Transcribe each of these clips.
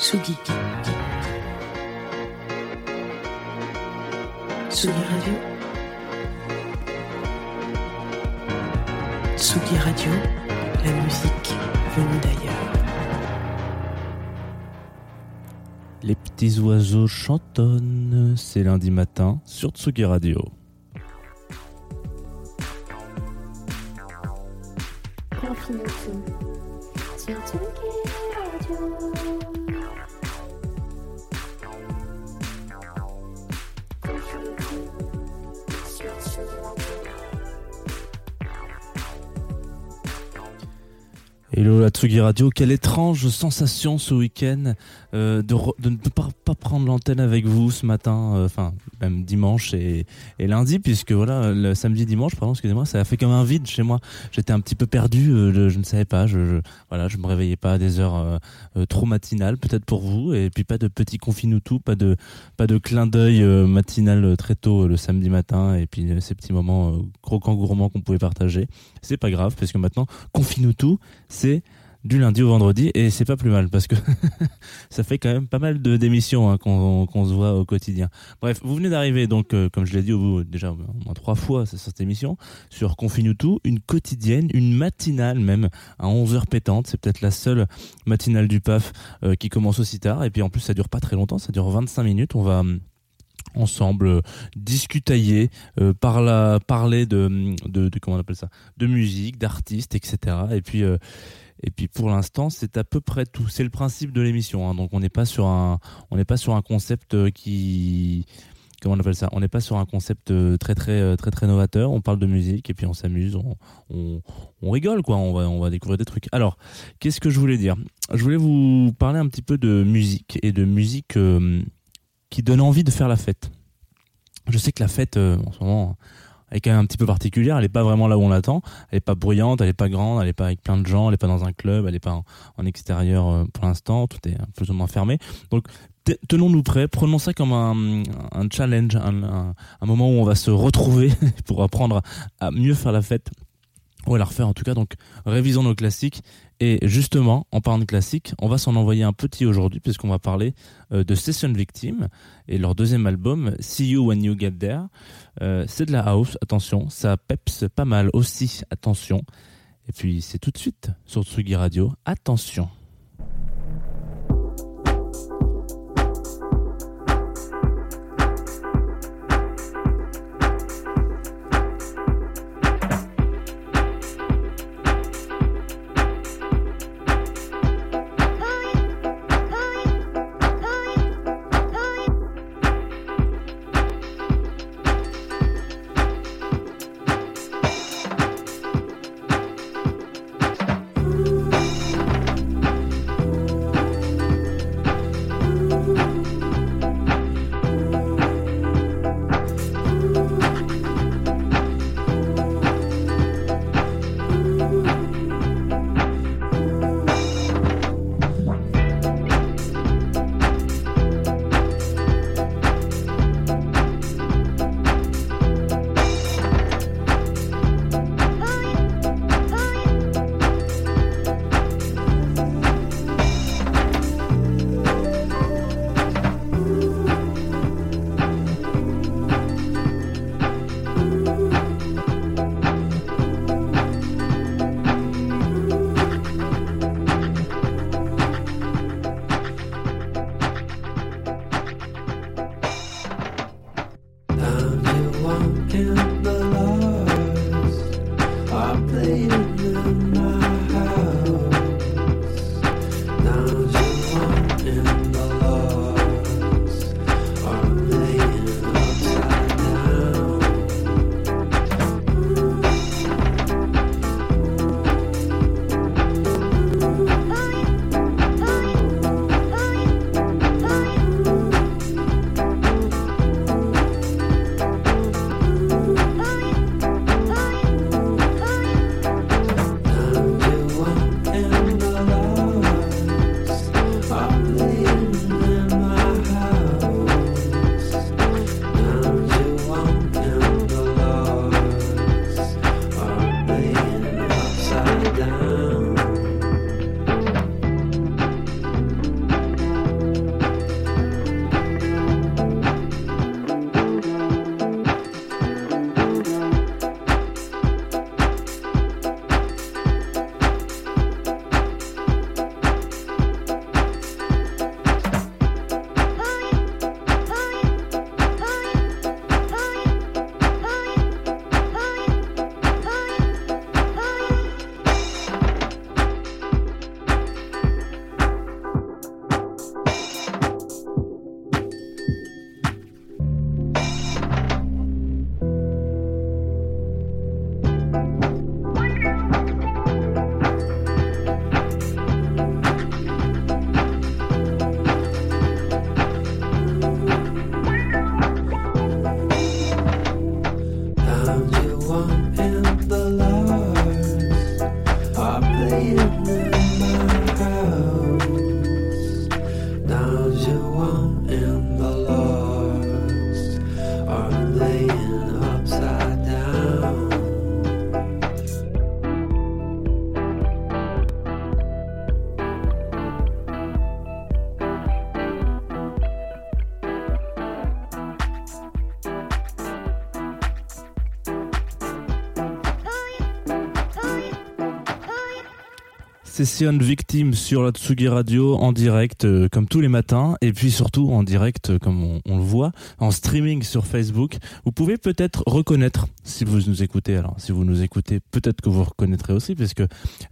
Tsugi. Tsugi Radio. Tsugi Radio, la musique venue d'ailleurs. Les petits oiseaux chantonnent, c'est lundi matin sur Tsugi Radio. Hello la Tsugi Radio, quelle étrange sensation ce week-end euh, de, ne pas, prendre l'antenne avec vous ce matin, euh, enfin même dimanche et, lundi, puisque voilà, le samedi dimanche, pardon, excusez-moi, ça a fait comme un vide chez moi. J'étais un petit peu perdu, euh, je, ne savais pas, je, je, voilà, je me réveillais pas à des heures trop matinales, peut-être pour vous, et puis pas de petit confinoutou, pas de pas de clin d'œil matinal très tôt le samedi matin, et puis ces petits moments croquants gourmands qu'on pouvait partager. C'est pas grave, parce que maintenant, confinoutou, c'est du lundi au vendredi et c'est pas plus mal parce que ça fait quand même pas mal de d'émissions hein, qu'on se voit au quotidien. Bref, vous venez d'arriver donc euh, comme je l'ai dit au bout déjà au moins trois fois c'est cette émission sur Confinutu, une quotidienne, une matinale même à 11h pétante, c'est peut-être la seule matinale du PAF euh, qui commence aussi tard. Et puis en plus ça dure pas très longtemps, ça dure 25 minutes, on va hum, ensemble euh, discutailler euh, parler de, de, de comment on appelle ça de musique d'artistes etc et puis euh, et puis pour l'instant, c'est à peu près tout. C'est le principe de l'émission. hein. Donc on n'est pas sur un, on n'est pas sur un concept euh, qui, comment on appelle ça? On n'est pas sur un concept euh, très très euh, très très novateur. On parle de musique et puis on s'amuse, on, on, rigole quoi. On va on va découvrir des trucs. Alors qu'est-ce que je voulais dire? Je voulais vous parler un petit peu de musique et de musique qui donne envie de faire la fête. Je sais que la fête en ce moment elle est quand même un petit peu particulière. Elle est pas vraiment là où on l'attend. Elle est pas bruyante, elle est pas grande, elle est pas avec plein de gens, elle est pas dans un club, elle est pas en, extérieur euh, pour l'instant. Tout est plus ou moins fermé. Donc te- tenons-nous prêts. Prenons ça comme un, challenge, un moment où on va se retrouver pour apprendre à mieux faire la fête ou à la refaire en tout cas. Donc révisons nos classiques. Et justement, en parlant de classiques, on va s'en envoyer un petit aujourd'hui puisqu'on va parler euh, de Session Victim et leur deuxième album, See You When You Get There. Euh, c'est de la house, attention, ça peps pas mal aussi, attention. Et puis c'est tout de suite sur Tsugi Radio, attention. Session Victime sur la Tsugi Radio en direct euh, comme tous les matins et puis surtout en direct euh, comme on, le voit en streaming sur Facebook. Vous pouvez peut-être reconnaître si vous nous écoutez. Alors si vous nous écoutez, peut-être que vous reconnaîtrez aussi parce que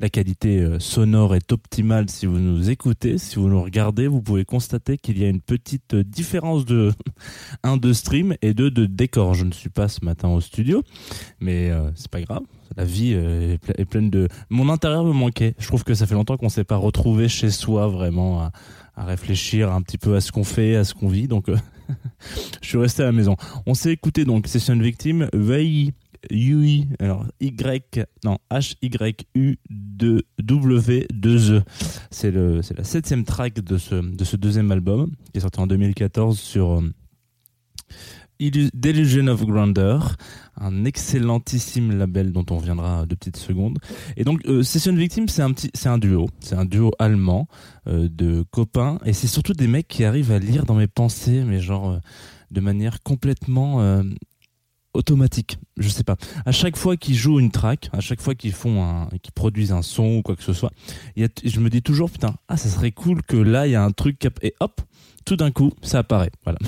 la qualité euh, sonore est optimale si vous nous écoutez. Si vous nous regardez, vous pouvez constater qu'il y a une petite différence de un de stream et deux de décor. Je ne suis pas ce matin au studio, mais c'est pas grave la vie est, pleine de. Mon intérieur me manquait. Je trouve que ça fait longtemps qu'on s'est pas retrouvé chez soi vraiment à, réfléchir un petit peu à ce qu'on fait, à ce qu'on vit. Donc, euh, je suis resté à la maison. On s'est écouté donc Session Victime, Vei UI, alors Y, non, H, Y, U, 2, W, 2 E. C'est le, c'est la septième track de ce, de ce deuxième album, qui est sorti en 2014 sur euh, Delusion of Grandeur, un excellentissime label dont on reviendra de petites secondes. Et donc euh, Session Victim, c'est un petit, c'est un duo, c'est un duo allemand euh, de copains, et c'est surtout des mecs qui arrivent à lire dans mes pensées, mais genre euh, de manière complètement automatique. Je sais pas. À chaque fois qu'ils jouent une track, à chaque fois qu'ils font un, qu'ils produisent un son ou quoi que ce soit, y a, je me dis toujours putain, ah ça serait cool que là il y a un truc et hop, tout d'un coup ça apparaît. Voilà.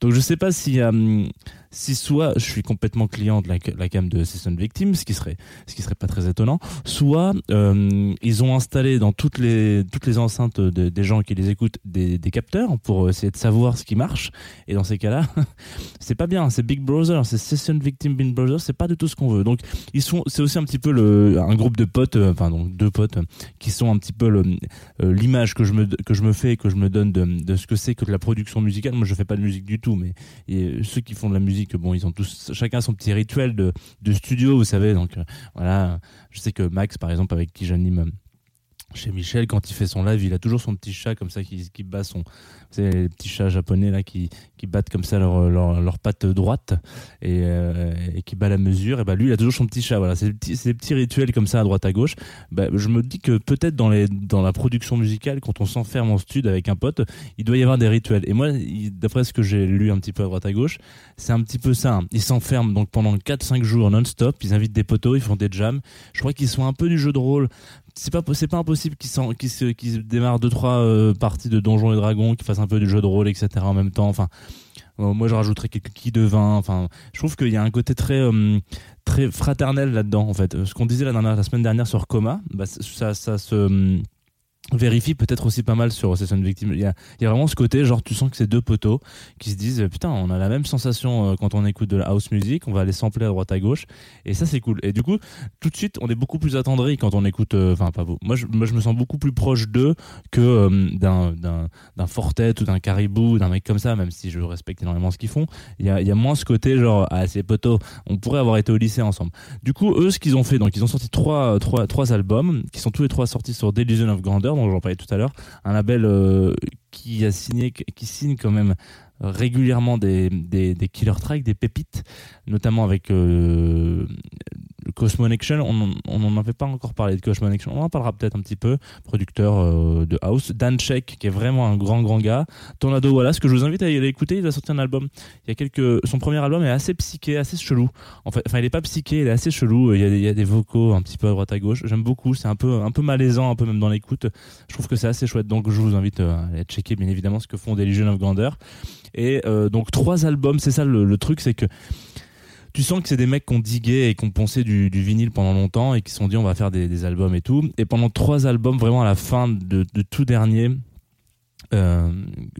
Donc je sais pas si euh, si soit je suis complètement client de la, la gamme de Session Victim, ce qui serait ce qui serait pas très étonnant, soit euh, ils ont installé dans toutes les toutes les enceintes des gens qui les écoutent des, capteurs pour essayer de savoir ce qui marche. Et dans ces cas-là, c'est pas bien. C'est Big Brother, c'est Session Victim Big Brother, c'est pas du tout ce qu'on veut. Donc ils sont, c'est aussi un petit peu le un groupe de potes, euh, enfin donc deux potes qui sont un petit peu l'image que je me que je me fais, que je me donne de, de ce que c'est que de la production musicale. Moi, je fais pas de musique du tout, mais ceux qui font de la musique, bon, ils ont tous chacun son petit rituel de, de studio, vous savez. Donc euh, voilà, je sais que Max, par exemple, avec qui j'anime chez Michel, quand il fait son live, il a toujours son petit chat comme ça qui, qui bat son, c'est les petits chats japonais là qui, qui battent comme ça leur, leur, leur patte droite et, euh, et qui bat la mesure. Et bah lui, il a toujours son petit chat. Voilà, c'est des petits, des petits rituels comme ça à droite à gauche. Bah, je me dis que peut-être dans dans la production musicale, quand on s'enferme en studio avec un pote, il doit y avoir des rituels. Et moi, d'après ce que j'ai lu un petit peu à droite à gauche, c'est un petit peu ça. Ils s'enferment donc pendant 4-5 jours non-stop. Ils invitent des potos, ils font des jams. Je crois qu'ils sont un peu du jeu de rôle c'est pas c'est pas impossible qu'ils qu se qu démarrent deux trois euh, parties de Donjons et Dragons, qu'ils fassent un peu du jeu de rôle, etc. en même temps. Enfin, euh, moi je rajouterais quelques qui de vin. Enfin, je trouve qu'il y a un côté très euh, très fraternel là-dedans. En fait, ce qu'on disait la, semaine dernière sur Coma, bah, ça ça se vérifie peut-être aussi pas mal sur Session Victim. Il y a, il y a vraiment ce côté, genre tu sens que c'est deux poteaux qui se disent putain, on a la même sensation euh, quand on écoute de la house music, on va aller sampler à droite à gauche et ça c'est cool. Et du coup, tout de suite, on est beaucoup plus attendri quand on écoute euh, enfin pas vous. Moi je, me sens beaucoup plus proche d'eux que euh, d'un d'un Fortet ou d'un Caribou, d'un mec comme ça même si je respecte énormément ce qu'ils font. Il y a moins ce côté genre ah c'est poteaux, on pourrait avoir été au lycée ensemble. Du coup, eux ce qu'ils ont fait donc ils ont sorti trois trois trois albums qui sont tous les trois sortis sur Delusion of Grandeur dont j'en parlais tout à l'heure, un label euh, qui a qui signe quand même régulièrement des, des, des killer tracks, des pépites, notamment avec euh, Cosmonection. On n'en avait pas encore parlé de Cosmonection. On en parlera peut-être un petit peu. Producteur euh, de house, Dan Check, qui est vraiment un grand grand gars. Tornado Wallace, que je vous invite à aller écouter. Il a sorti un album. Il y a quelques. Son premier album est assez psyché, assez chelou. Enfin, il est pas psyché, il est assez chelou. Il y a, des vocaux un petit peu à droite à gauche. J'aime beaucoup. C'est un peu un peu malaisant, un peu même dans l'écoute. Je trouve que c'est assez chouette. Donc, je vous invite à aller checker bien évidemment ce que font des Legion of Grandeur. Et euh, donc trois albums, c'est ça le truc, c'est que tu sens que c'est des mecs qui ont digué et qui ont poncé du, vinyle pendant longtemps et qui se sont dit on va faire des, albums et tout. Et pendant trois albums, vraiment à la fin de tout dernier, euh,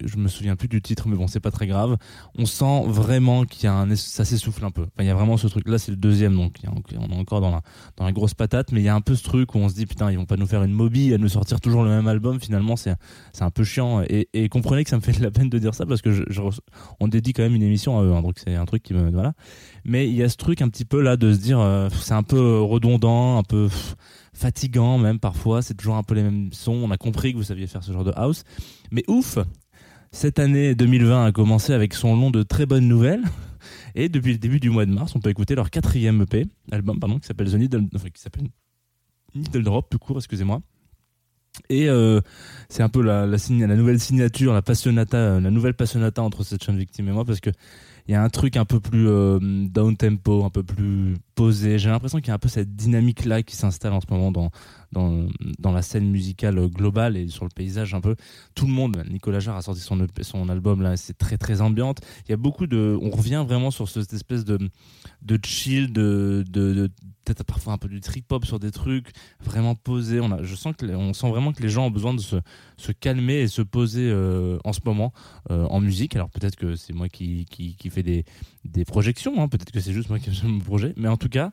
je me souviens plus du titre, mais bon, c'est pas très grave. On sent vraiment qu'il y a un, ça s'essouffle un peu. Enfin, il y a vraiment ce truc. Là, c'est le deuxième, donc on est encore dans la, dans la grosse patate, mais il y a un peu ce truc où on se dit putain, ils vont pas nous faire une mobie et nous sortir toujours le même album. Finalement, c'est, c'est un peu chiant. Et, comprenez que ça me fait de la peine de dire ça parce que je, on dédie quand même une émission à eux, hein, donc c'est un truc qui me, voilà. Mais il y a ce truc un petit peu là de se dire, euh, c'est un peu redondant, un peu. Pff, fatigant même parfois, c'est toujours un peu les mêmes sons. On a compris que vous saviez faire ce genre de house. Mais ouf, cette année 2020 a commencé avec son long de très bonnes nouvelles. Et depuis le début du mois de mars, on peut écouter leur quatrième EP, album, pardon, qui s'appelle The Needle, enfin, qui s'appelle Needle Drop, tout court, excusez-moi. Et euh, c'est un peu la, la, la, nouvelle signature, la passionata, la nouvelle passionata entre cette chaîne victime et moi, parce que il y a un truc un peu plus euh, down tempo, un peu plus posé. J'ai l'impression qu'il y a un peu cette dynamique là qui s'installe en ce moment dans, dans, dans la scène musicale globale et sur le paysage un peu. Tout le monde, Nicolas Jarre a sorti son, EP son album là, c'est très très ambiante. Y a beaucoup de, on revient vraiment sur cette espèce de, de chill, de, de peut-être parfois un peu du trip hop sur des trucs vraiment posés. On a, je sens que on sent vraiment que les gens ont besoin de se, se calmer et se poser euh, en ce moment euh, en musique. Alors peut-être que c'est moi qui, qui, fais des, des projections, hein. peut-être que c'est juste moi qui fais mon projet, mais en tout cas,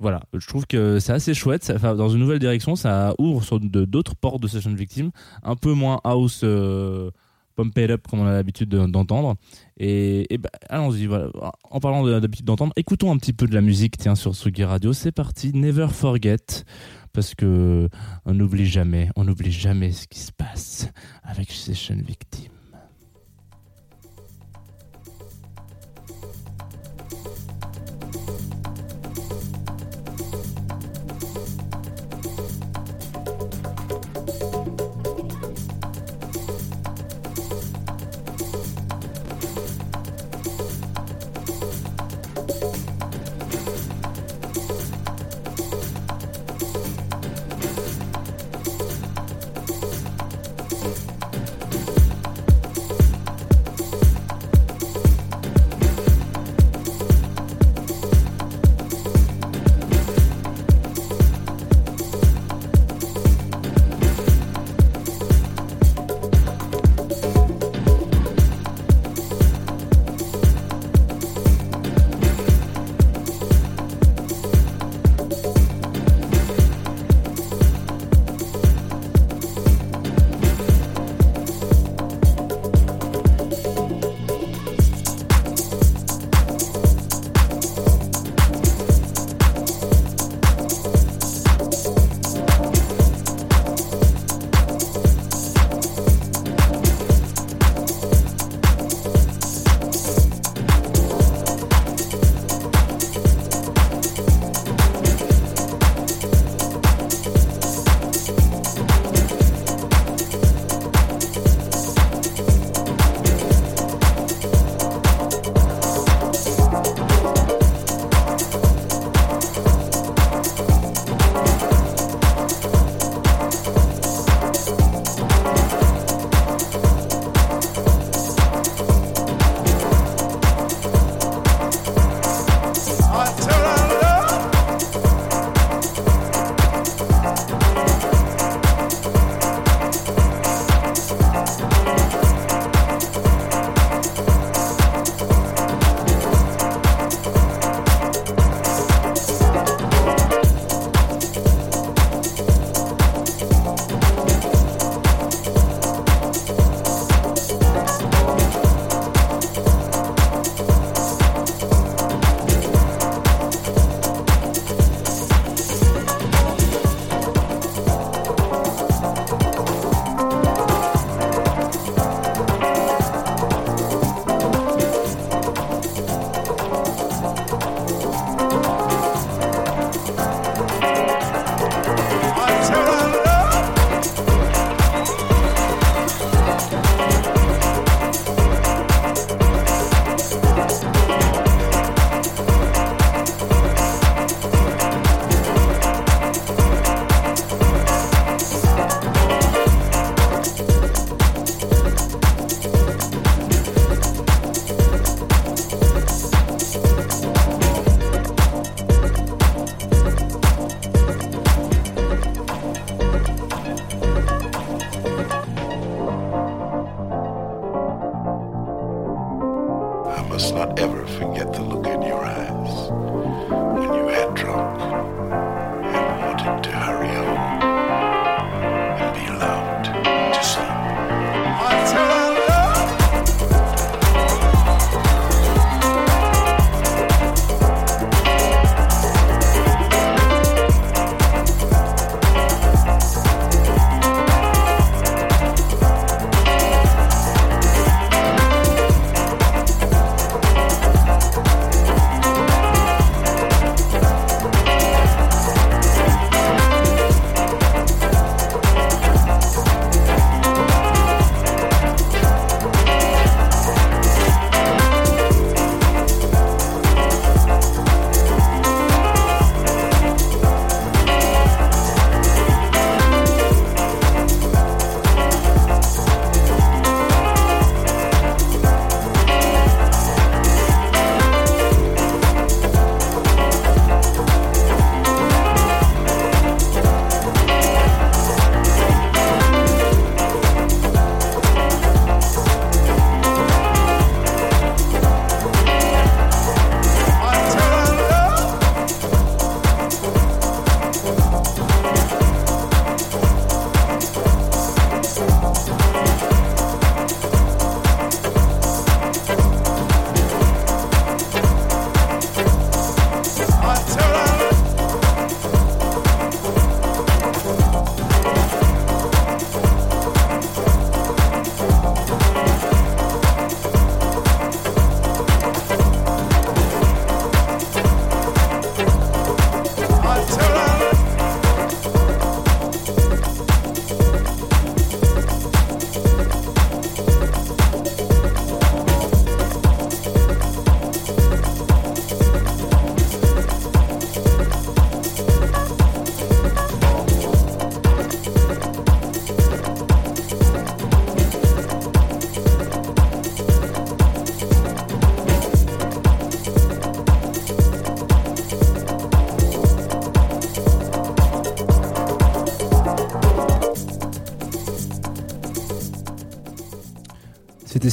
voilà, je trouve que c'est assez chouette. Dans une nouvelle direction, ça ouvre sur d'autres portes de Session Victim, un peu moins house. Euh, pump it up comme on a l'habitude d'entendre. Et, bah, allons-y. En parlant d'habitude d'entendre, écoutons un petit peu de la musique, tiens, sur Sugi Radio. C'est parti, Never Forget. Parce que on n'oublie jamais, on n'oublie jamais ce qui se passe avec Session Victim.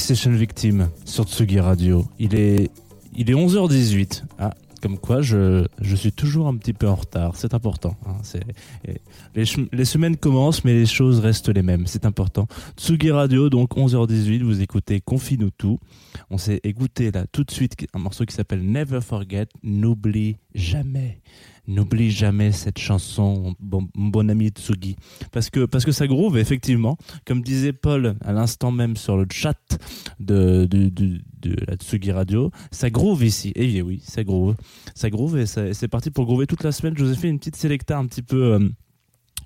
Session Victim sur Tsugi Radio. Il est, il est 11h18. Ah, comme quoi je, je suis toujours un petit peu en retard. C'est important. Hein. Les, les, semaines commencent, mais les choses restent les mêmes. C'est important. Tsugi Radio, donc 11h18, vous écoutez Confine-nous tout. On s'est écouté là tout de suite un morceau qui s'appelle Never Forget, N'oublie jamais. N'oublie jamais cette chanson, bon, bon ami Tsugi. Parce que, parce que ça groove, effectivement. Comme disait Paul à l'instant même sur le chat de, de, de, la Tsugi Radio, ça groove ici. Et eh oui, ça groove. Ça groove et c'est parti pour groover toute la semaine. Je vous ai fait une petite sélecta un petit peu. Euh,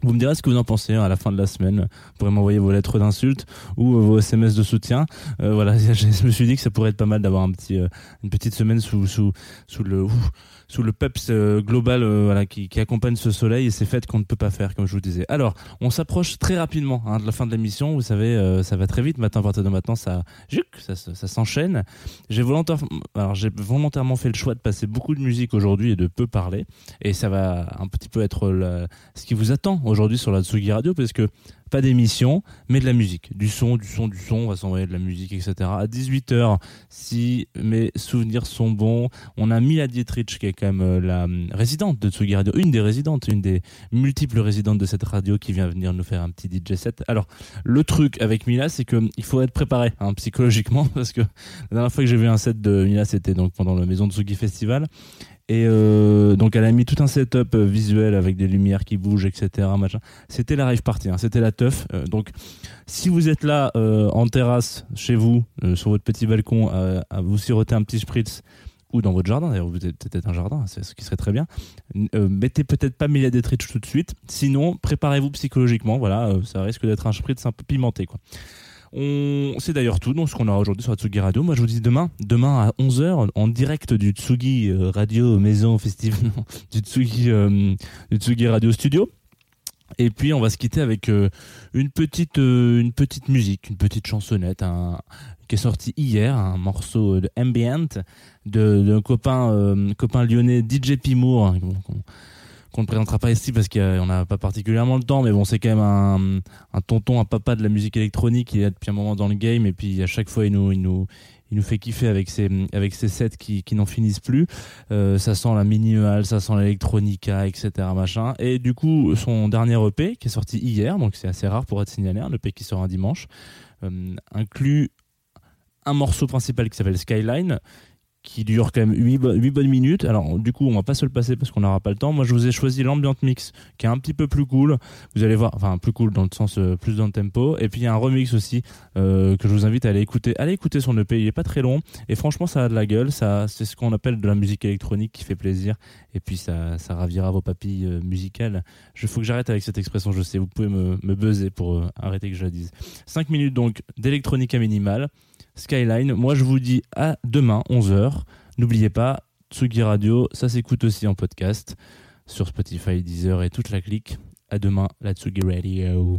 vous me direz ce que vous en pensez hein, à la fin de la semaine. Vous pourrez m'envoyer vos lettres d'insultes ou euh, vos SMS de soutien. Euh, voilà, je me suis dit que ça pourrait être pas mal d'avoir une petite semaine sous, sous, sous le sous le peps euh, global euh, qui, accompagne ce soleil et ces fêtes qu'on ne peut pas faire, comme je vous disais. Alors, on s'approche très rapidement hein, de la fin de l'émission. Vous savez, euh, ça va très vite. Maintenant, à partir de maintenant, ça, ça, ça, ça s'enchaîne. J'ai volontairement, volontairement fait le choix de passer beaucoup de musique aujourd'hui et de peu parler. Et ça va un petit peu être ce qui vous attend aujourd'hui sur la Tsugi Radio, parce que pas d'émission, mais de la musique, du son, du son, du son, on va s'envoyer de la musique, etc. À 18h, si mes souvenirs sont bons, on a Mila Dietrich, qui est quand même euh, la euh, résidente de Tsugi Radio, une des résidentes, une des multiples résidentes de cette radio qui vient venir nous faire un petit DJ set. Alors, le truc avec Mila, c'est que il faut être préparé hein, psychologiquement, parce que la dernière fois que j'ai vu un set de Mila, c'était donc pendant la Maison de Tsugi Festival, et euh, donc elle a mis tout un setup euh, visuel avec des lumières qui bougent, etc. C'était la rave party, hein. c'était la teuf. Euh, donc si vous êtes là en terrasse chez vous, sur votre petit balcon, à vous siroter un petit spritz ou dans votre jardin, d'ailleurs vous êtes peut-être un jardin, ce qui serait très bien. mettez peut-être pas Mila Detrich tout de suite, sinon préparez-vous psychologiquement, voilà, ça risque d'être un spritz un peu pimenté. On... C'est d'ailleurs tout, donc ce qu'on aura aujourd'hui sur Tsugi Radio. Moi, je vous dis demain, demain à 11h, en direct du Tsugi euh, Radio Maison Festival, du Tsugi, euh, du Tsugi Radio Studio. Et puis on va se quitter avec euh, une petite une petite musique, une petite chansonnette qui est sortie hier, un morceau de ambient de copain copain lyonnais DJ Pimour hein, qu'on ne présentera pas ici parce qu'on n'a pas particulièrement le temps, mais bon, c'est quand même un, un, tonton, un papa de la musique électronique. Il est depuis un moment dans le game et puis à chaque fois, il nous, fait kiffer avec ses, sets qui, n'en finissent plus. Euh, ça sent la minimal, ça sent l'électronica, etc. Machin. Et du coup, son dernier EP qui est sorti hier, donc c'est assez rare pour être signalé, un EP qui sort un dimanche, euh, inclut un morceau principal qui s'appelle Skyline qui dure quand même 8, bonnes minutes. Alors, du coup, on va pas se le passer parce qu'on n'aura pas le temps. Moi, je vous ai choisi l'ambient mix qui est un petit peu plus cool. Vous allez voir, enfin, plus cool dans le sens euh, plus dans le tempo. Et puis, il y a un remix aussi euh, que je vous invite à aller écouter. Allez écouter son EP, il est pas très long. Et franchement, ça a de la gueule. Ça, c'est ce qu'on appelle de la musique électronique qui fait plaisir. Et puis, ça, ravira vos papilles euh, musicales. Il faut que j'arrête avec cette expression, je sais. Vous pouvez me, me buzzer pour arrêter que je la dise. 5 minutes donc d'électronica minimale. Skyline. Moi, je vous dis à demain, 11h. N'oubliez pas, Tsugi Radio, ça s'écoute aussi en podcast sur Spotify, Deezer et toute la clique. À demain, la Tsugi Radio.